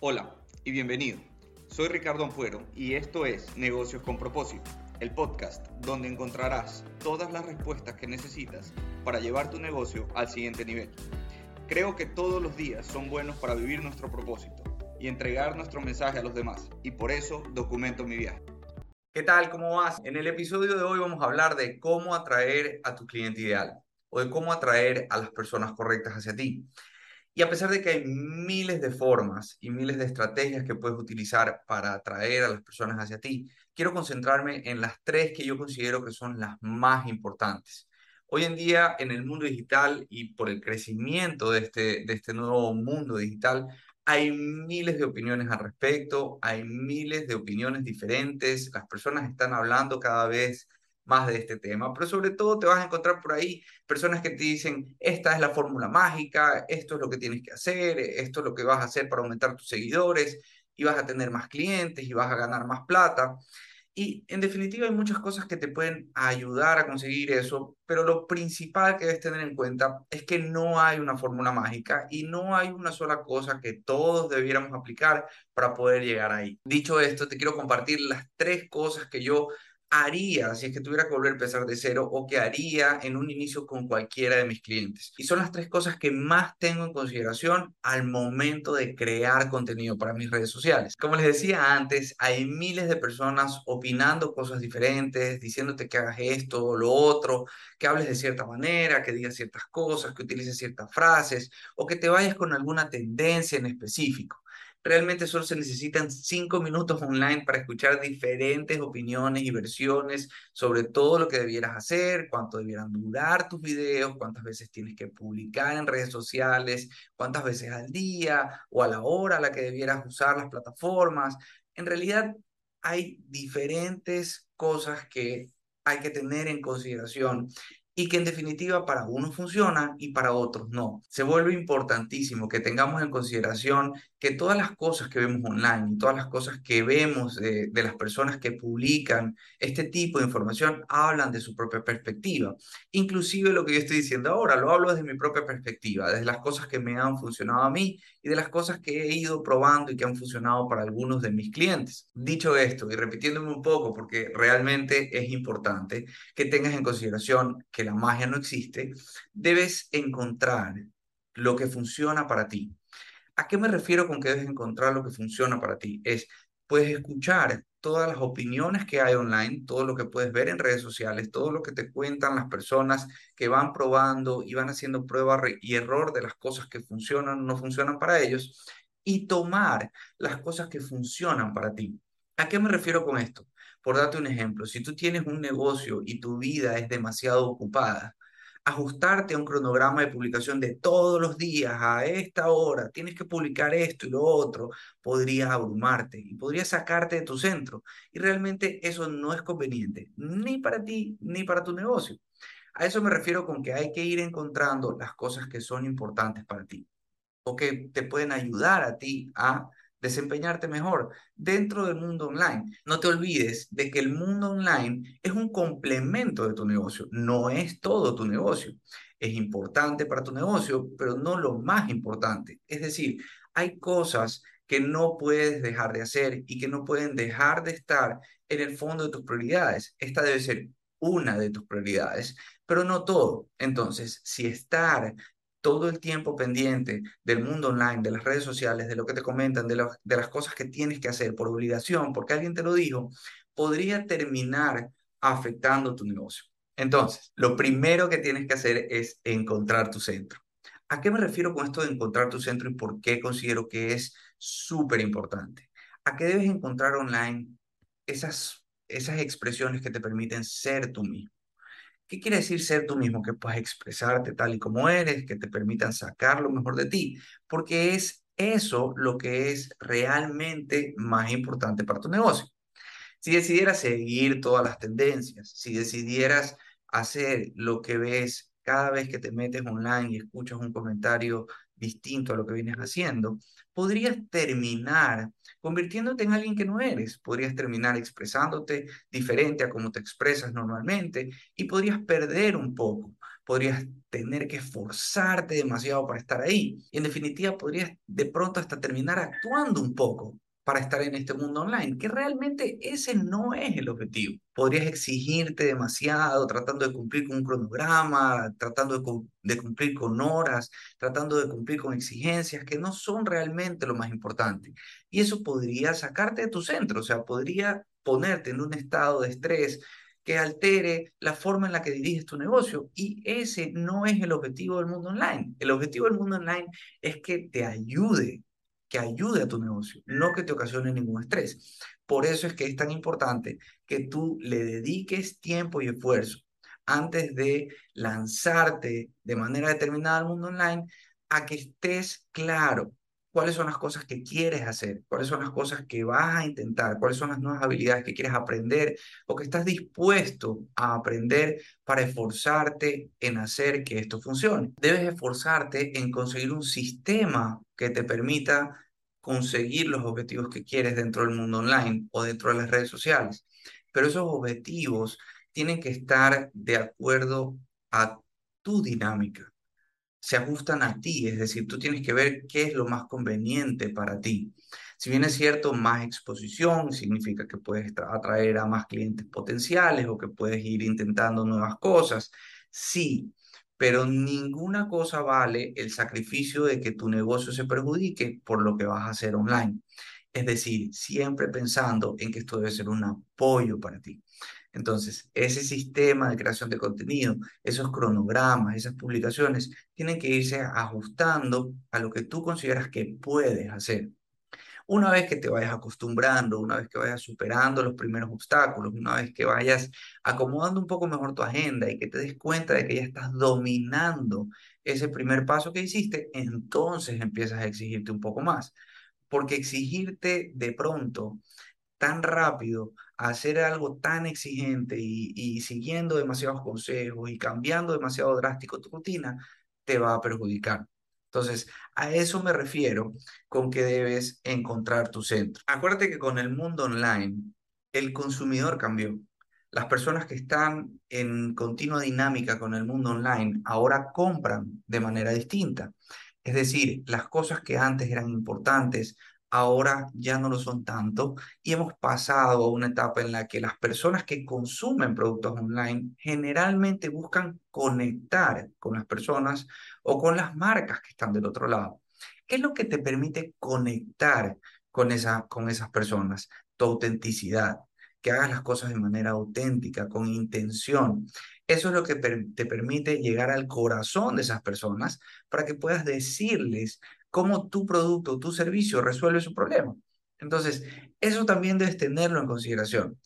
Hola y bienvenido. Soy Ricardo Ampuero y esto es Negocios con propósito, el podcast donde encontrarás todas las respuestas que necesitas para llevar tu negocio al siguiente nivel. Creo que todos los días son buenos para vivir nuestro propósito y entregar nuestro mensaje a los demás y por eso documento mi viaje. ¿Qué tal? ¿Cómo vas? En el episodio de hoy vamos a hablar de cómo atraer a tu cliente ideal o de cómo atraer a las personas correctas hacia ti. Y a pesar de que hay miles de formas y miles de estrategias que puedes utilizar para atraer a las personas hacia ti, quiero concentrarme en las tres que yo considero que son las más importantes. Hoy en día, en el mundo digital y por el crecimiento de este, de este nuevo mundo digital, hay miles de opiniones al respecto, hay miles de opiniones diferentes, las personas están hablando cada vez más de este tema, pero sobre todo te vas a encontrar por ahí personas que te dicen, esta es la fórmula mágica, esto es lo que tienes que hacer, esto es lo que vas a hacer para aumentar tus seguidores y vas a tener más clientes y vas a ganar más plata. Y en definitiva hay muchas cosas que te pueden ayudar a conseguir eso, pero lo principal que debes tener en cuenta es que no hay una fórmula mágica y no hay una sola cosa que todos debiéramos aplicar para poder llegar ahí. Dicho esto, te quiero compartir las tres cosas que yo haría si es que tuviera que volver a empezar de cero o que haría en un inicio con cualquiera de mis clientes. Y son las tres cosas que más tengo en consideración al momento de crear contenido para mis redes sociales. Como les decía antes, hay miles de personas opinando cosas diferentes, diciéndote que hagas esto o lo otro, que hables de cierta manera, que digas ciertas cosas, que utilices ciertas frases o que te vayas con alguna tendencia en específico. Realmente solo se necesitan cinco minutos online para escuchar diferentes opiniones y versiones sobre todo lo que debieras hacer, cuánto debieran durar tus videos, cuántas veces tienes que publicar en redes sociales, cuántas veces al día o a la hora a la que debieras usar las plataformas. En realidad hay diferentes cosas que hay que tener en consideración y que en definitiva para unos funcionan y para otros no. Se vuelve importantísimo que tengamos en consideración que todas las cosas que vemos online, todas las cosas que vemos de, las personas que publican este tipo de información hablan de su propia perspectiva. Inclusive lo que yo estoy diciendo ahora, lo hablo desde mi propia perspectiva, desde las cosas que me han funcionado a mí y de las cosas que he ido probando y que han funcionado para algunos de mis clientes. Dicho esto y repitiéndome un poco porque realmente es importante que tengas en consideración que la magia no existe, debes encontrar lo que funciona para ti. ¿A qué me refiero con que debes encontrar lo que funciona para ti? Es, puedes escuchar todas las opiniones que hay online, todo lo que puedes ver en redes sociales, todo lo que te cuentan las personas que van probando y van haciendo prueba y error de las cosas que funcionan o no funcionan para ellos, y tomar las cosas que funcionan para ti. ¿A qué me refiero con esto? Por darte un ejemplo, si tú tienes un negocio y tu vida es demasiado ocupada, ajustarte a un cronograma de publicación de todos los días a esta hora, tienes que publicar esto y lo otro, podría abrumarte y podría sacarte de tu centro. Y realmente eso no es conveniente, ni para ti ni para tu negocio. A eso me refiero con que hay que ir encontrando las cosas que son importantes para ti o que te pueden ayudar a ti a desempeñarte mejor dentro del mundo online. No te olvides de que el mundo online es un complemento de tu negocio, no es todo tu negocio. Es importante para tu negocio, pero no lo más importante. Es decir, hay cosas que no puedes dejar de hacer y que no pueden dejar de estar en el fondo de tus prioridades. Esta debe ser una de tus prioridades, pero no todo. Entonces, si estar todo el tiempo pendiente del mundo online, de las redes sociales, de lo que te comentan, de, las cosas que tienes que hacer por obligación, porque alguien te lo dijo, podría terminar afectando tu negocio. Entonces, lo primero que tienes que hacer es encontrar tu centro. ¿A qué me refiero con esto de encontrar tu centro y por qué considero que es súper importante? ¿A qué debes encontrar online esas, esas expresiones que te permiten ser tú mismo? ¿Qué quiere decir ser tú mismo? Que puedas expresarte tal y como eres, que te permitan sacar lo mejor de ti, porque es eso lo que es realmente más importante para tu negocio. Si decidieras seguir todas las tendencias, si decidieras hacer lo que ves cada vez que te metes online y escuchas un comentario distinto a lo que vienes haciendo, podrías terminar convirtiéndote en alguien que no eres. Podrías terminar expresándote diferente a como te expresas normalmente y podrías perder un poco podrías tener que esforzarte demasiado para estar ahí. Y en definitiva, podrías de pronto hasta terminar actuando un poco para estar en este mundo online, que realmente ese no es el objetivo. Podrías exigirte demasiado tratando de cumplir con un cronograma, tratando de, cumplir con horas, tratando de cumplir con exigencias que no son realmente lo más importante. Y eso podría sacarte de tu centro, o sea, podría ponerte en un estado de estrés que altere la forma en la que diriges tu negocio. Y ese no es el objetivo del mundo online. El objetivo del mundo online es que te ayude que ayude a tu negocio, no que te ocasione ningún estrés. Por eso es que es tan importante que tú le dediques tiempo y esfuerzo antes de lanzarte de manera determinada al mundo online a que estés claro cuáles son las cosas que quieres hacer, cuáles son las cosas que vas a intentar, cuáles son las nuevas habilidades que quieres aprender o que estás dispuesto a aprender para esforzarte en hacer que esto funcione. Debes esforzarte en conseguir un sistema que te permita conseguir los objetivos que quieres dentro del mundo online o dentro de las redes sociales. Pero esos objetivos tienen que estar de acuerdo a tu dinámica se ajustan a ti, es decir, tú tienes que ver qué es lo más conveniente para ti. Si bien es cierto, más exposición significa que puedes atraer a más clientes potenciales o que puedes ir intentando nuevas cosas, sí, pero ninguna cosa vale el sacrificio de que tu negocio se perjudique por lo que vas a hacer online. Es decir, siempre pensando en que esto debe ser un apoyo para ti. Entonces, ese sistema de creación de contenido, esos cronogramas, esas publicaciones, tienen que irse ajustando a lo que tú consideras que puedes hacer. Una vez que te vayas acostumbrando, una vez que vayas superando los primeros obstáculos, una vez que vayas acomodando un poco mejor tu agenda y que te des cuenta de que ya estás dominando ese primer paso que hiciste, entonces empiezas a exigirte un poco más. Porque exigirte de pronto tan rápido hacer algo tan exigente y, siguiendo demasiados consejos y cambiando demasiado drástico tu rutina, te va a perjudicar. Entonces, a eso me refiero con que debes encontrar tu centro. Acuérdate que con el mundo online, el consumidor cambió. Las personas que están en continua dinámica con el mundo online ahora compran de manera distinta. Es decir, las cosas que antes eran importantes ahora ya no lo son tanto y hemos pasado a una etapa en la que las personas que consumen productos online generalmente buscan conectar con las personas o con las marcas que están del otro lado. ¿Qué es lo que te permite conectar con, esa, con esas personas? Tu autenticidad, que hagas las cosas de manera auténtica, con intención. Eso es lo que te permite llegar al corazón de esas personas para que puedas decirles cómo tu producto o tu servicio resuelve su problema. Entonces, eso también debes tenerlo en consideración.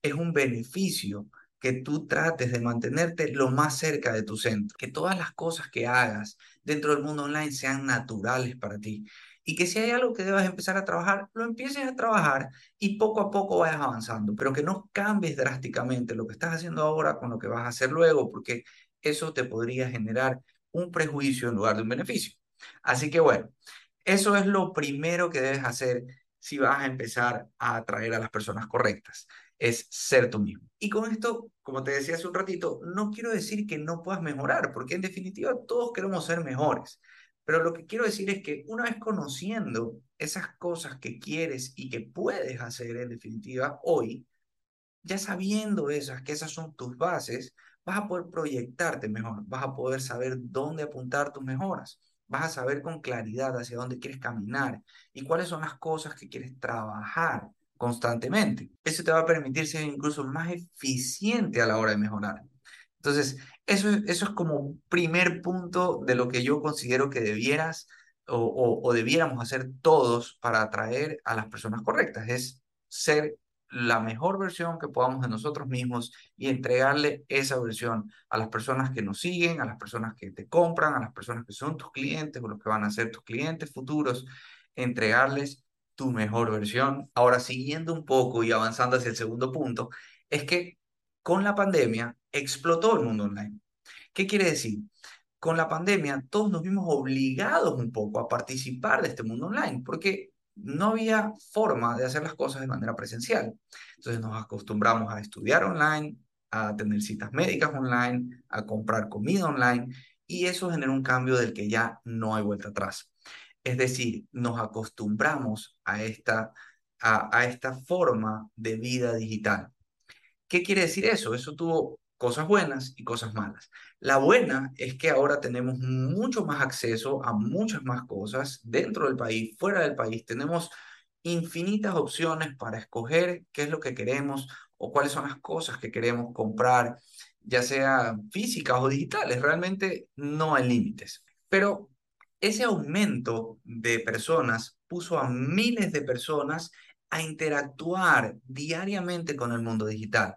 Es un beneficio que tú trates de mantenerte lo más cerca de tu centro, que todas las cosas que hagas dentro del mundo online sean naturales para ti y que si hay algo que debas empezar a trabajar, lo empieces a trabajar y poco a poco vayas avanzando, pero que no cambies drásticamente lo que estás haciendo ahora con lo que vas a hacer luego, porque eso te podría generar un prejuicio en lugar de un beneficio. Así que bueno, eso es lo primero que debes hacer si vas a empezar a atraer a las personas correctas, es ser tú mismo. Y con esto, como te decía hace un ratito, no quiero decir que no puedas mejorar, porque en definitiva todos queremos ser mejores. Pero lo que quiero decir es que una vez conociendo esas cosas que quieres y que puedes hacer en definitiva hoy, ya sabiendo esas, que esas son tus bases, vas a poder proyectarte mejor, vas a poder saber dónde apuntar tus mejoras vas a saber con claridad hacia dónde quieres caminar y cuáles son las cosas que quieres trabajar constantemente. Eso te va a permitir ser incluso más eficiente a la hora de mejorar. Entonces, eso, eso es como primer punto de lo que yo considero que debieras o, o debiéramos hacer todos para atraer a las personas correctas, es ser la mejor versión que podamos de nosotros mismos y entregarle esa versión a las personas que nos siguen, a las personas que te compran, a las personas que son tus clientes o los que van a ser tus clientes futuros, entregarles tu mejor versión. Ahora, siguiendo un poco y avanzando hacia el segundo punto, es que con la pandemia explotó el mundo online. ¿Qué quiere decir? Con la pandemia todos nos vimos obligados un poco a participar de este mundo online, porque no había forma de hacer las cosas de manera presencial. Entonces nos acostumbramos a estudiar online, a tener citas médicas online, a comprar comida online, y eso genera un cambio del que ya no hay vuelta atrás. Es decir, nos acostumbramos a esta, a, a esta forma de vida digital. ¿Qué quiere decir eso? Eso tuvo cosas buenas y cosas malas. La buena es que ahora tenemos mucho más acceso a muchas más cosas dentro del país, fuera del país. Tenemos infinitas opciones para escoger qué es lo que queremos o cuáles son las cosas que queremos comprar, ya sea físicas o digitales. Realmente no hay límites. Pero ese aumento de personas puso a miles de personas a interactuar diariamente con el mundo digital.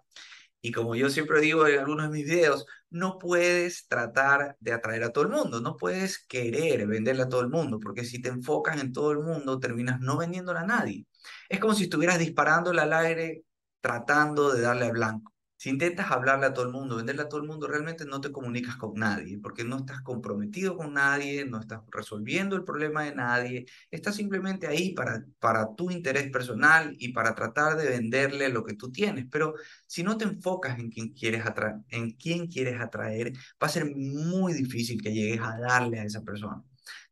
Y como yo siempre digo en algunos de mis videos, no puedes tratar de atraer a todo el mundo, no puedes querer venderle a todo el mundo, porque si te enfocas en todo el mundo, terminas no vendiéndole a nadie. Es como si estuvieras disparándole al aire tratando de darle a blanco. Si intentas hablarle a todo el mundo, venderle a todo el mundo, realmente no te comunicas con nadie, porque no estás comprometido con nadie, no estás resolviendo el problema de nadie, estás simplemente ahí para, para tu interés personal y para tratar de venderle lo que tú tienes. Pero si no te enfocas en quién quieres atraer, en quién quieres atraer, va a ser muy difícil que llegues a darle a esa persona.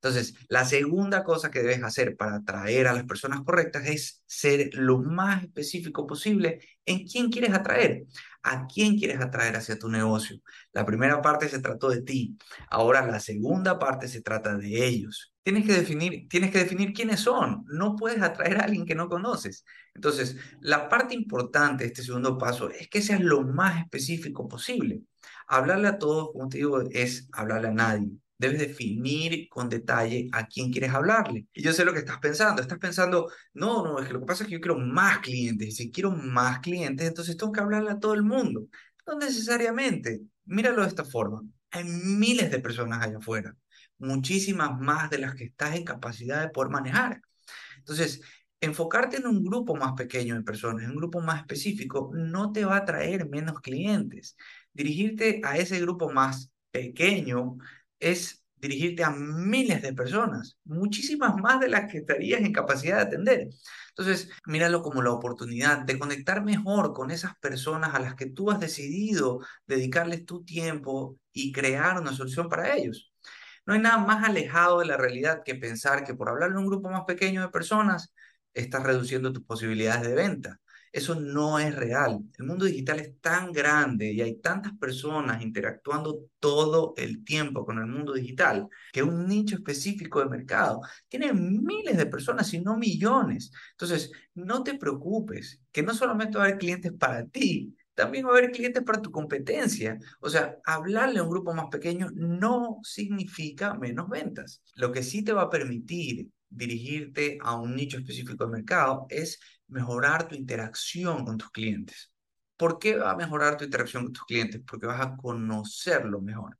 Entonces, la segunda cosa que debes hacer para atraer a las personas correctas es ser lo más específico posible en quién quieres atraer, a quién quieres atraer hacia tu negocio. La primera parte se trató de ti, ahora la segunda parte se trata de ellos. Tienes que definir, tienes que definir quiénes son. No puedes atraer a alguien que no conoces. Entonces, la parte importante de este segundo paso es que seas lo más específico posible. Hablarle a todos, como te digo, es hablarle a nadie debes definir con detalle a quién quieres hablarle. Y yo sé lo que estás pensando. Estás pensando, no, no, es que lo que pasa es que yo quiero más clientes. Y si quiero más clientes, entonces tengo que hablarle a todo el mundo. No necesariamente. Míralo de esta forma. Hay miles de personas allá afuera. Muchísimas más de las que estás en capacidad de poder manejar. Entonces, enfocarte en un grupo más pequeño de personas, en un grupo más específico, no te va a traer menos clientes. Dirigirte a ese grupo más pequeño es dirigirte a miles de personas, muchísimas más de las que estarías en capacidad de atender. Entonces, míralo como la oportunidad de conectar mejor con esas personas a las que tú has decidido dedicarles tu tiempo y crear una solución para ellos. No hay nada más alejado de la realidad que pensar que por hablar en un grupo más pequeño de personas, estás reduciendo tus posibilidades de venta. Eso no es real. El mundo digital es tan grande y hay tantas personas interactuando todo el tiempo con el mundo digital que un nicho específico de mercado tiene miles de personas, y no millones. Entonces, no te preocupes, que no solamente va a haber clientes para ti, también va a haber clientes para tu competencia. O sea, hablarle a un grupo más pequeño no significa menos ventas. Lo que sí te va a permitir dirigirte a un nicho específico de mercado es mejorar tu interacción con tus clientes. ¿Por qué va a mejorar tu interacción con tus clientes? Porque vas a conocerlo mejor.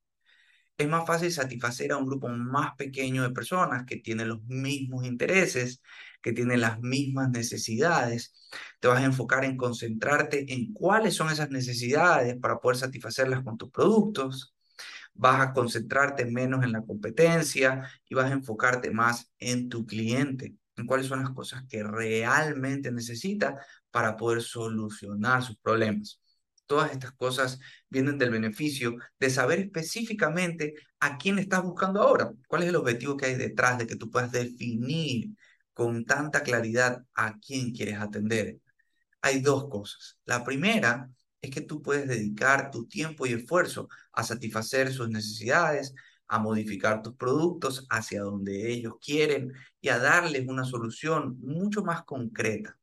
Es más fácil satisfacer a un grupo más pequeño de personas que tienen los mismos intereses, que tienen las mismas necesidades. Te vas a enfocar en concentrarte en cuáles son esas necesidades para poder satisfacerlas con tus productos vas a concentrarte menos en la competencia y vas a enfocarte más en tu cliente, en cuáles son las cosas que realmente necesita para poder solucionar sus problemas. Todas estas cosas vienen del beneficio de saber específicamente a quién estás buscando ahora, cuál es el objetivo que hay detrás de que tú puedas definir con tanta claridad a quién quieres atender. Hay dos cosas. La primera es que tú puedes dedicar tu tiempo y esfuerzo a satisfacer sus necesidades, a modificar tus productos hacia donde ellos quieren y a darles una solución mucho más concreta.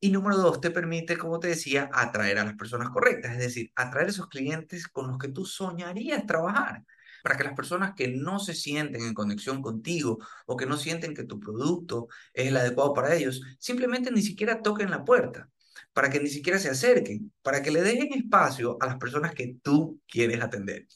Y número dos, te permite, como te decía, atraer a las personas correctas, es decir, atraer esos clientes con los que tú soñarías trabajar, para que las personas que no se sienten en conexión contigo o que no sienten que tu producto es el adecuado para ellos, simplemente ni siquiera toquen la puerta para que ni siquiera se acerquen, para que le dejen espacio a las personas que tú quieres atender.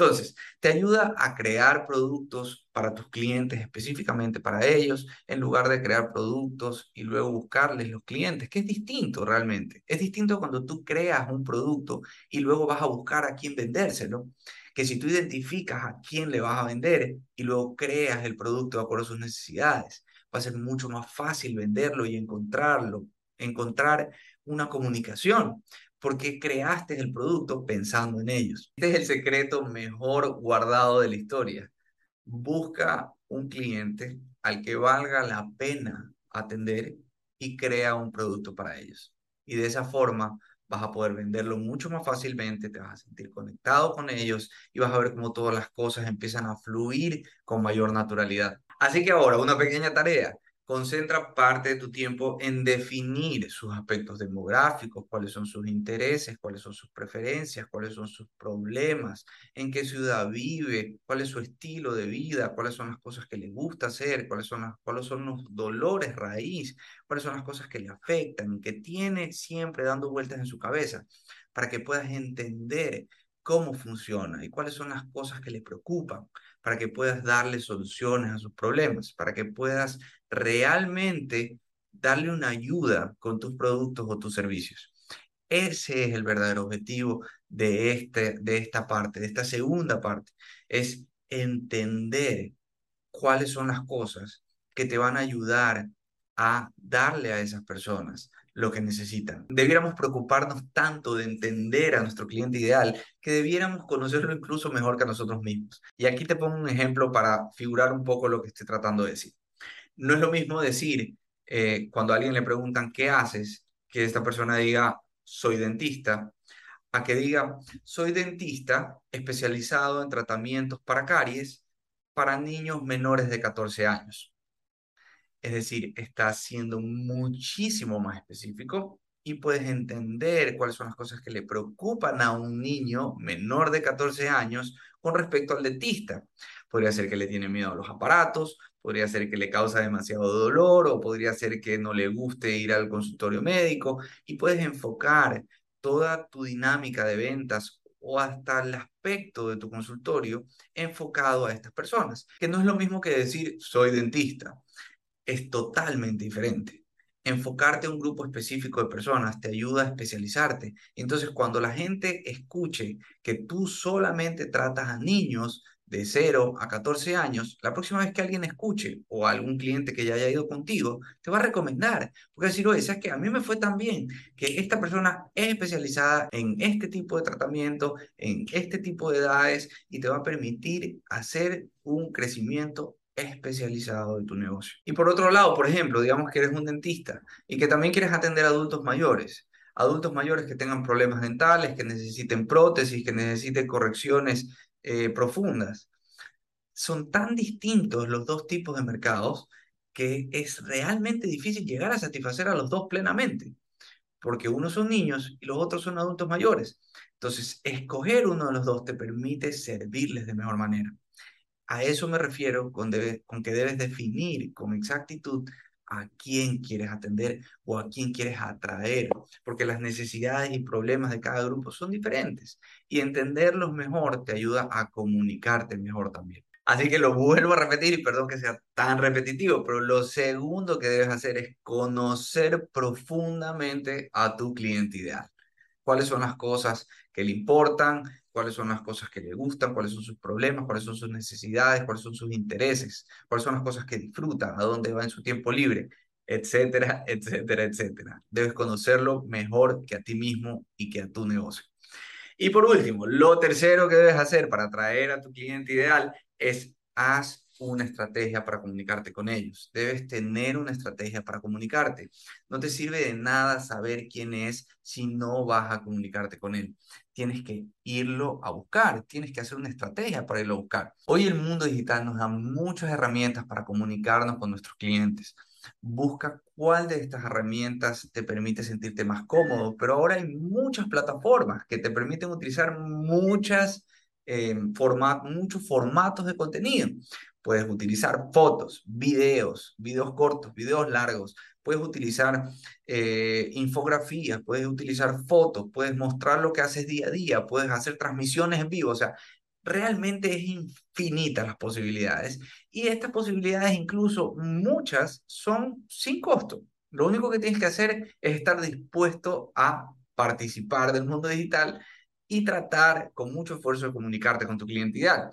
Entonces, te ayuda a crear productos para tus clientes, específicamente para ellos, en lugar de crear productos y luego buscarles los clientes, que es distinto realmente. Es distinto cuando tú creas un producto y luego vas a buscar a quién vendérselo, que si tú identificas a quién le vas a vender y luego creas el producto de acuerdo a sus necesidades, va a ser mucho más fácil venderlo y encontrarlo, encontrar una comunicación. Porque creaste el producto pensando en ellos. Este es el secreto mejor guardado de la historia. Busca un cliente al que valga la pena atender y crea un producto para ellos. Y de esa forma vas a poder venderlo mucho más fácilmente, te vas a sentir conectado con ellos y vas a ver cómo todas las cosas empiezan a fluir con mayor naturalidad. Así que ahora, una pequeña tarea. Concentra parte de tu tiempo en definir sus aspectos demográficos, cuáles son sus intereses, cuáles son sus preferencias, cuáles son sus problemas, en qué ciudad vive, cuál es su estilo de vida, cuáles son las cosas que le gusta hacer, cuáles son, las, cuáles son los dolores raíz, cuáles son las cosas que le afectan, que tiene siempre dando vueltas en su cabeza, para que puedas entender cómo funciona y cuáles son las cosas que le preocupan, para que puedas darle soluciones a sus problemas, para que puedas realmente darle una ayuda con tus productos o tus servicios. Ese es el verdadero objetivo de, este, de esta parte, de esta segunda parte, es entender cuáles son las cosas que te van a ayudar a darle a esas personas lo que necesitan. Debiéramos preocuparnos tanto de entender a nuestro cliente ideal que debiéramos conocerlo incluso mejor que a nosotros mismos. Y aquí te pongo un ejemplo para figurar un poco lo que estoy tratando de decir. No es lo mismo decir eh, cuando a alguien le preguntan qué haces, que esta persona diga soy dentista, a que diga soy dentista especializado en tratamientos para caries para niños menores de 14 años. Es decir, está siendo muchísimo más específico y puedes entender cuáles son las cosas que le preocupan a un niño menor de 14 años con respecto al dentista. Podría ser que le tiene miedo a los aparatos, podría ser que le causa demasiado dolor o podría ser que no le guste ir al consultorio médico y puedes enfocar toda tu dinámica de ventas o hasta el aspecto de tu consultorio enfocado a estas personas, que no es lo mismo que decir soy dentista es totalmente diferente. Enfocarte a un grupo específico de personas te ayuda a especializarte. Entonces, cuando la gente escuche que tú solamente tratas a niños de 0 a 14 años, la próxima vez que alguien escuche o algún cliente que ya haya ido contigo, te va a recomendar. Porque decir, oye, ¿sabes que A mí me fue tan bien que esta persona es especializada en este tipo de tratamiento, en este tipo de edades y te va a permitir hacer un crecimiento especializado de tu negocio. Y por otro lado, por ejemplo, digamos que eres un dentista y que también quieres atender adultos mayores. Adultos mayores que tengan problemas dentales, que necesiten prótesis, que necesiten correcciones eh, profundas. Son tan distintos los dos tipos de mercados que es realmente difícil llegar a satisfacer a los dos plenamente, porque unos son niños y los otros son adultos mayores. Entonces, escoger uno de los dos te permite servirles de mejor manera. A eso me refiero con, que debes definir con exactitud a quién quieres atender o a quién quieres atraer, porque las necesidades y problemas de cada grupo son diferentes y entenderlos mejor te ayuda a comunicarte mejor también. Así que lo vuelvo a repetir y perdón que sea tan repetitivo, pero lo segundo que debes hacer es conocer profundamente a tu cliente ideal. ¿Cuáles son las cosas que le importan? Cuáles son las cosas que le gustan, cuáles son sus problemas, cuáles son sus necesidades, cuáles son sus intereses, cuáles son las cosas que disfruta, a dónde va en su tiempo libre, etcétera, etcétera, etcétera. Debes conocerlo mejor que a ti mismo y que a tu negocio. Y por último, lo tercero que debes hacer para atraer a tu cliente ideal es haz una estrategia para comunicarte con ellos. Debes tener una estrategia para comunicarte. No te sirve de nada saber quién es si no vas a comunicarte con él. Tienes que irlo a buscar, tienes que hacer una estrategia para irlo a buscar. Hoy el mundo digital nos da muchas herramientas para comunicarnos con nuestros clientes. Busca cuál de estas herramientas te permite sentirte más cómodo, pero ahora hay muchas plataformas que te permiten utilizar muchas eh, muchos formatos de contenido. Puedes utilizar fotos, videos, videos cortos, videos largos. Puedes utilizar eh, infografías, puedes utilizar fotos, puedes mostrar lo que haces día a día, puedes hacer transmisiones en vivo. O sea, realmente es infinita las posibilidades. Y estas posibilidades, incluso muchas, son sin costo. Lo único que tienes que hacer es estar dispuesto a participar del mundo digital y tratar con mucho esfuerzo de comunicarte con tu cliente ideal.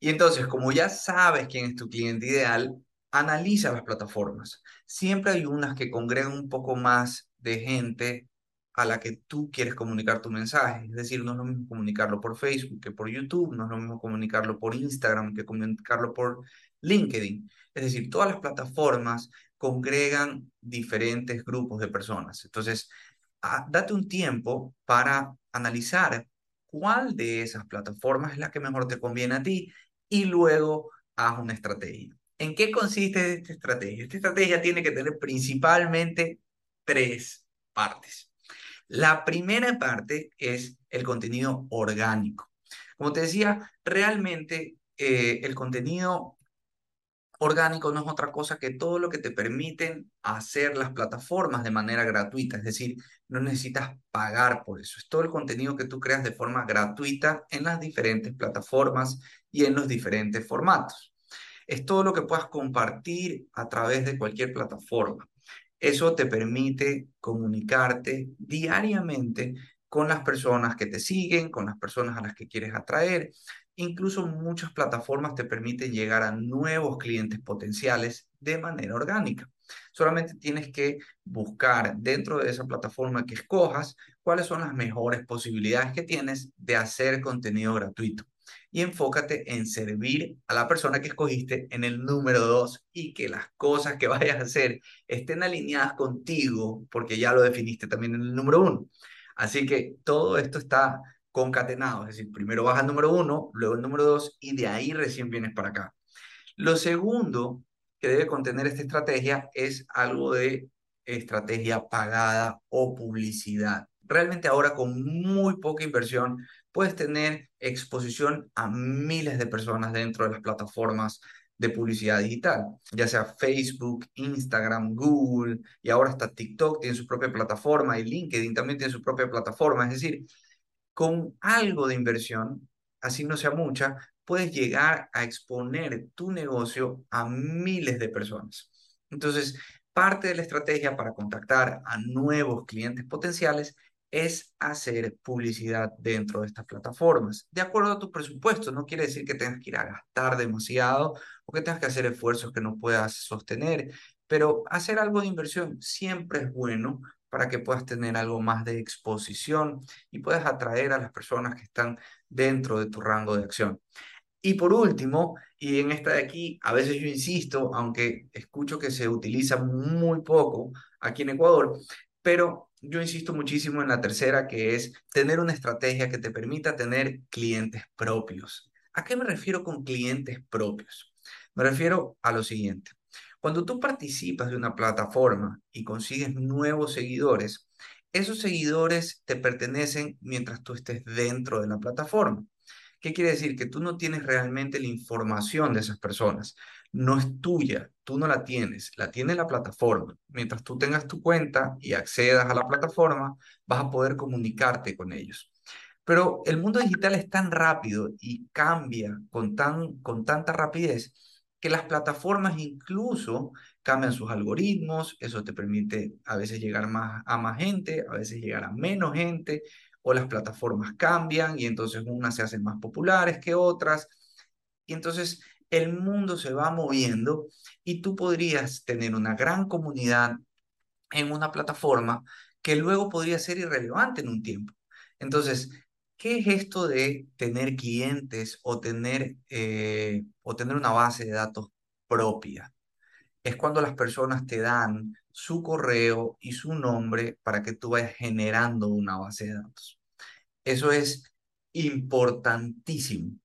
Y entonces, como ya sabes quién es tu cliente ideal, analiza las plataformas. Siempre hay unas que congregan un poco más de gente a la que tú quieres comunicar tu mensaje. Es decir, no es lo mismo comunicarlo por Facebook que por YouTube, no es lo mismo comunicarlo por Instagram que comunicarlo por LinkedIn. Es decir, todas las plataformas congregan diferentes grupos de personas. Entonces, date un tiempo para analizar cuál de esas plataformas es la que mejor te conviene a ti y luego haz una estrategia. ¿En qué consiste esta estrategia? Esta estrategia tiene que tener principalmente tres partes. La primera parte es el contenido orgánico. Como te decía, realmente eh, el contenido orgánico no es otra cosa que todo lo que te permiten hacer las plataformas de manera gratuita, es decir, no necesitas pagar por eso. Es todo el contenido que tú creas de forma gratuita en las diferentes plataformas y en los diferentes formatos. Es todo lo que puedas compartir a través de cualquier plataforma. Eso te permite comunicarte diariamente con las personas que te siguen, con las personas a las que quieres atraer Incluso muchas plataformas te permiten llegar a nuevos clientes potenciales de manera orgánica. Solamente tienes que buscar dentro de esa plataforma que escojas cuáles son las mejores posibilidades que tienes de hacer contenido gratuito. Y enfócate en servir a la persona que escogiste en el número dos y que las cosas que vayas a hacer estén alineadas contigo porque ya lo definiste también en el número uno. Así que todo esto está concatenado, es decir, primero vas al número uno, luego el número dos y de ahí recién vienes para acá. Lo segundo que debe contener esta estrategia es algo de estrategia pagada o publicidad. Realmente ahora con muy poca inversión puedes tener exposición a miles de personas dentro de las plataformas de publicidad digital, ya sea Facebook, Instagram, Google y ahora hasta TikTok tiene su propia plataforma y LinkedIn también tiene su propia plataforma. Es decir, con algo de inversión, así no sea mucha, puedes llegar a exponer tu negocio a miles de personas. Entonces, parte de la estrategia para contactar a nuevos clientes potenciales es hacer publicidad dentro de estas plataformas, de acuerdo a tu presupuesto. No quiere decir que tengas que ir a gastar demasiado o que tengas que hacer esfuerzos que no puedas sostener, pero hacer algo de inversión siempre es bueno para que puedas tener algo más de exposición y puedas atraer a las personas que están dentro de tu rango de acción. Y por último, y en esta de aquí, a veces yo insisto, aunque escucho que se utiliza muy poco aquí en Ecuador, pero yo insisto muchísimo en la tercera, que es tener una estrategia que te permita tener clientes propios. ¿A qué me refiero con clientes propios? Me refiero a lo siguiente. Cuando tú participas de una plataforma y consigues nuevos seguidores, esos seguidores te pertenecen mientras tú estés dentro de la plataforma. ¿Qué quiere decir? Que tú no tienes realmente la información de esas personas. No es tuya, tú no la tienes, la tiene la plataforma. Mientras tú tengas tu cuenta y accedas a la plataforma, vas a poder comunicarte con ellos. Pero el mundo digital es tan rápido y cambia con, tan, con tanta rapidez que las plataformas incluso cambian sus algoritmos, eso te permite a veces llegar más a más gente, a veces llegar a menos gente, o las plataformas cambian y entonces unas se hacen más populares que otras. Y entonces el mundo se va moviendo y tú podrías tener una gran comunidad en una plataforma que luego podría ser irrelevante en un tiempo. Entonces, ¿Qué es esto de tener clientes o tener, eh, o tener una base de datos propia? Es cuando las personas te dan su correo y su nombre para que tú vayas generando una base de datos. Eso es importantísimo.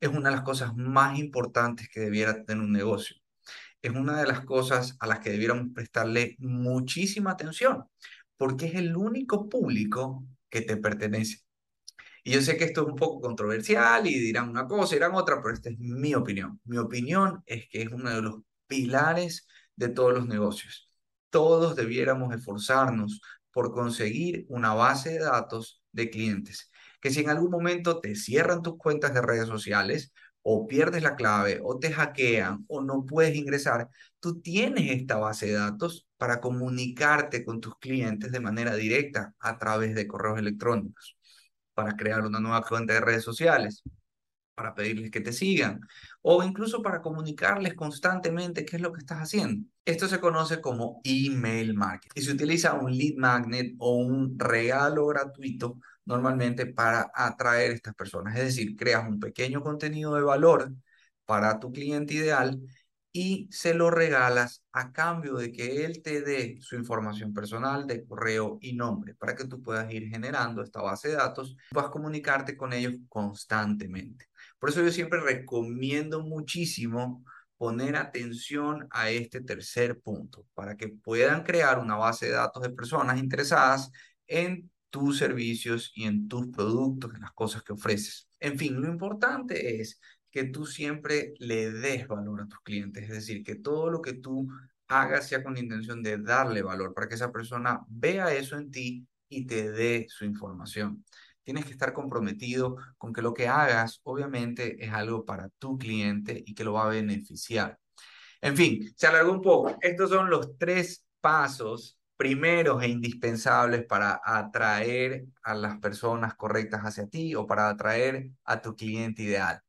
Es una de las cosas más importantes que debiera tener un negocio. Es una de las cosas a las que debiéramos prestarle muchísima atención, porque es el único público que te pertenece. Y yo sé que esto es un poco controversial y dirán una cosa, dirán otra, pero esta es mi opinión. Mi opinión es que es uno de los pilares de todos los negocios. Todos debiéramos esforzarnos por conseguir una base de datos de clientes. Que si en algún momento te cierran tus cuentas de redes sociales o pierdes la clave o te hackean o no puedes ingresar, tú tienes esta base de datos para comunicarte con tus clientes de manera directa a través de correos electrónicos para crear una nueva cuenta de redes sociales, para pedirles que te sigan o incluso para comunicarles constantemente qué es lo que estás haciendo. Esto se conoce como email marketing y se utiliza un lead magnet o un regalo gratuito normalmente para atraer a estas personas. Es decir, creas un pequeño contenido de valor para tu cliente ideal y se lo regalas a cambio de que él te dé su información personal de correo y nombre para que tú puedas ir generando esta base de datos y puedas comunicarte con ellos constantemente. Por eso yo siempre recomiendo muchísimo poner atención a este tercer punto para que puedan crear una base de datos de personas interesadas en tus servicios y en tus productos, en las cosas que ofreces. En fin, lo importante es que tú siempre le des valor a tus clientes, es decir, que todo lo que tú hagas sea con la intención de darle valor para que esa persona vea eso en ti y te dé su información. Tienes que estar comprometido con que lo que hagas obviamente es algo para tu cliente y que lo va a beneficiar. En fin, se alargó un poco. Estos son los tres pasos primeros e indispensables para atraer a las personas correctas hacia ti o para atraer a tu cliente ideal.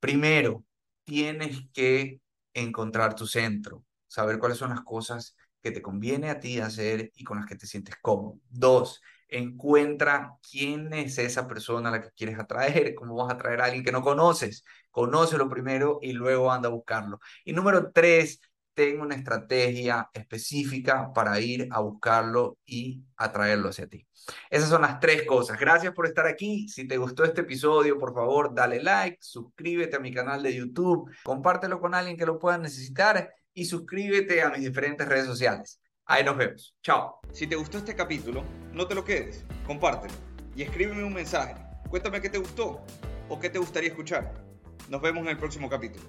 Primero, tienes que encontrar tu centro, saber cuáles son las cosas que te conviene a ti hacer y con las que te sientes cómodo. Dos, encuentra quién es esa persona a la que quieres atraer, cómo vas a atraer a alguien que no conoces. Conócelo primero y luego anda a buscarlo. Y número tres, ten una estrategia específica para ir a buscarlo y atraerlo hacia ti. Esas son las tres cosas. Gracias por estar aquí. Si te gustó este episodio, por favor, dale like, suscríbete a mi canal de YouTube, compártelo con alguien que lo pueda necesitar y suscríbete a mis diferentes redes sociales. Ahí nos vemos. Chao. Si te gustó este capítulo, no te lo quedes, compártelo y escríbeme un mensaje. Cuéntame qué te gustó o qué te gustaría escuchar. Nos vemos en el próximo capítulo.